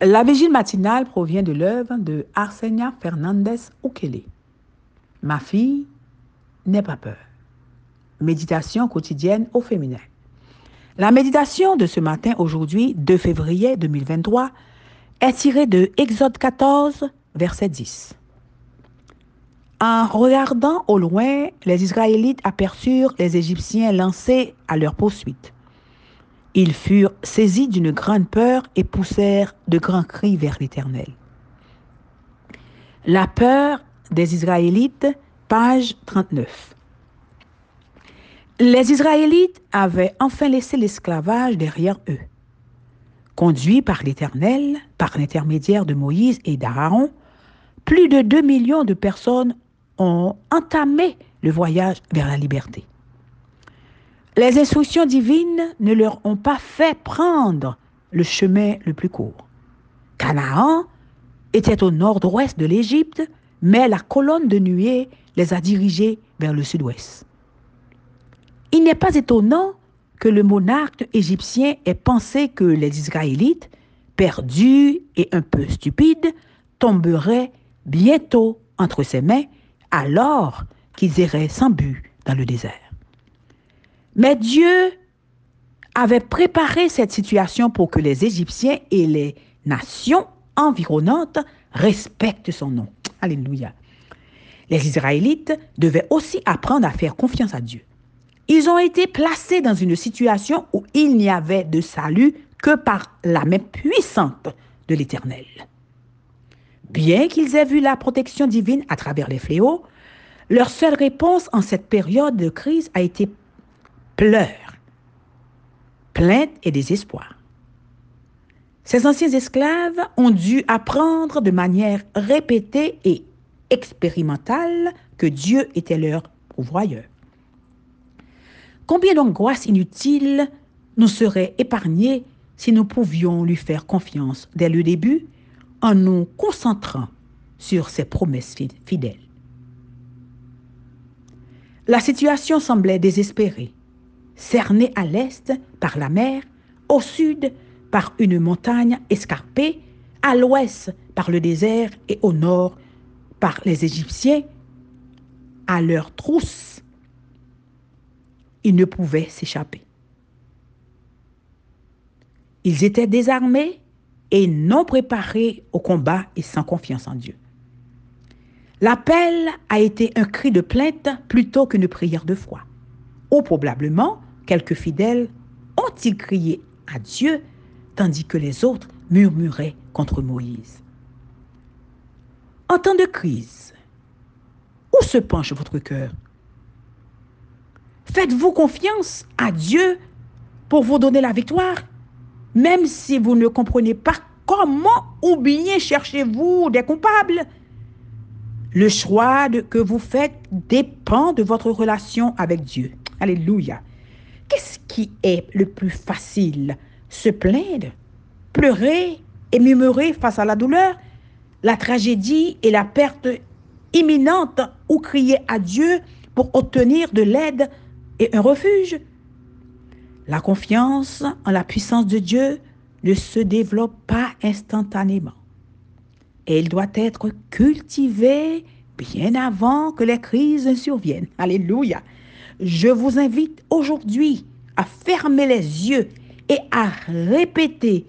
La vigile matinale provient de l'œuvre de Arsenia Fernandez Ukele. Ma fille, n'aie pas peur. Méditation quotidienne au féminin. La méditation de ce matin, aujourd'hui, 2 février 2023, est tirée de Exode 14, verset 10. En regardant au loin, les Israélites aperçurent les Égyptiens lancés à leur poursuite. Ils furent saisis d'une grande peur et poussèrent de grands cris vers l'Éternel. La peur des Israélites, page 39. Les Israélites avaient enfin laissé l'esclavage derrière eux. Conduits par l'Éternel, par l'intermédiaire de Moïse et d'Aaron, plus de 2 millions de personnes ont entamé le voyage vers la liberté. Les instructions divines ne leur ont pas fait prendre le chemin le plus court. Canaan était au nord-ouest de l'Égypte, mais la colonne de nuée les a dirigés vers le sud-ouest. Il n'est pas étonnant que le monarque égyptien ait pensé que les Israélites, perdus et un peu stupides, tomberaient bientôt entre ses mains alors qu'ils iraient sans but dans le désert. Mais Dieu avait préparé cette situation pour que les Égyptiens et les nations environnantes respectent son nom. Alléluia. Les Israélites devaient aussi apprendre à faire confiance à Dieu. Ils ont été placés dans une situation où il n'y avait de salut que par la main puissante de l'Éternel. Bien qu'ils aient vu la protection divine à travers les fléaux, leur seule réponse en cette période de crise a été pleurs, plaintes et désespoir. Ces anciens esclaves ont dû apprendre de manière répétée et expérimentale que Dieu était leur pourvoyeur. Combien d'angoisses inutiles nous seraient épargnées si nous pouvions lui faire confiance dès le début en nous concentrant sur ses promesses fidèles? La situation semblait désespérée cerné à l'est par la mer, au sud par une montagne escarpée, à l'ouest par le désert et au nord par les Égyptiens, à leur trousse, ils ne pouvaient s'échapper. Ils étaient désarmés et non préparés au combat et sans confiance en Dieu. L'appel a été un cri de plainte plutôt qu'une prière de foi. Ou probablement, quelques fidèles ont-ils crié à Dieu, tandis que les autres murmuraient contre Moïse. En temps de crise, où se penche votre cœur? Faites-vous confiance à Dieu pour vous donner la victoire, même si vous ne comprenez pas comment ou bien cherchez-vous des coupables? Le choix que vous faites dépend de votre relation avec Dieu. Alléluia. Qui est le plus facile Se plaindre, pleurer et murmurer face à la douleur, la tragédie et la perte imminente ou crier à Dieu pour obtenir de l'aide et un refuge La confiance en la puissance de Dieu ne se développe pas instantanément. Elle doit être cultivée bien avant que les crises surviennent. Alléluia. Je vous invite aujourd'hui à fermer les yeux et à répéter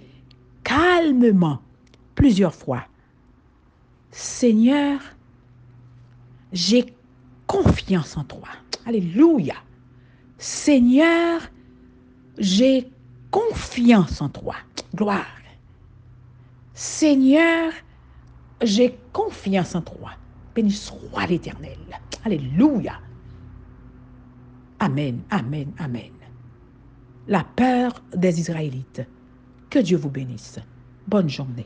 calmement plusieurs fois. Seigneur, j'ai confiance en toi. Alléluia. Seigneur, j'ai confiance en toi. Gloire. Seigneur, j'ai confiance en toi. Béni soit l'Éternel. Alléluia. Amen, amen, amen. La peur des Israélites. Que Dieu vous bénisse. Bonne journée.